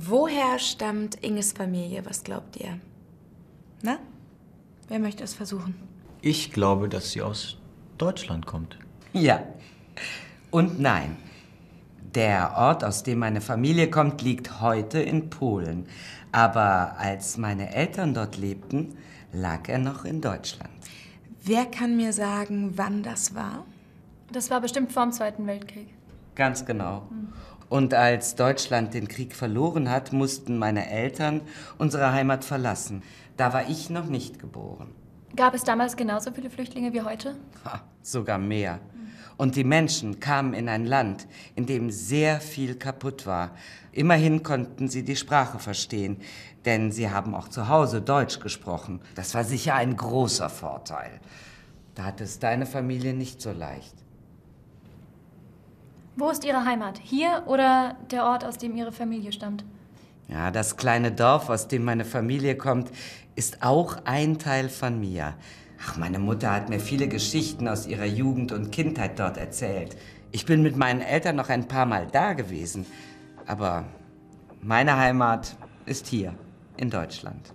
Woher stammt Inges Familie? Was glaubt ihr? Na? Wer möchte es versuchen? Ich glaube, dass sie aus Deutschland kommt. Ja. Und nein. Der Ort, aus dem meine Familie kommt, liegt heute in Polen. Aber als meine Eltern dort lebten, lag er noch in Deutschland. Wer kann mir sagen, wann das war? Das war bestimmt vor dem Zweiten Weltkrieg. Ganz genau. Und als Deutschland den Krieg verloren hat, mussten meine Eltern unsere Heimat verlassen. Da war ich noch nicht geboren. Gab es damals genauso viele Flüchtlinge wie heute? Ha, sogar mehr. Und die Menschen kamen in ein Land, in dem sehr viel kaputt war. Immerhin konnten sie die Sprache verstehen, denn sie haben auch zu Hause Deutsch gesprochen. Das war sicher ein großer Vorteil. Da hat es deine Familie nicht so leicht. Wo ist Ihre Heimat? Hier oder der Ort, aus dem Ihre Familie stammt? Ja, das kleine Dorf, aus dem meine Familie kommt, ist auch ein Teil von mir. Ach, meine Mutter hat mir viele Geschichten aus ihrer Jugend und Kindheit dort erzählt. Ich bin mit meinen Eltern noch ein paar Mal da gewesen. Aber meine Heimat ist hier, in Deutschland.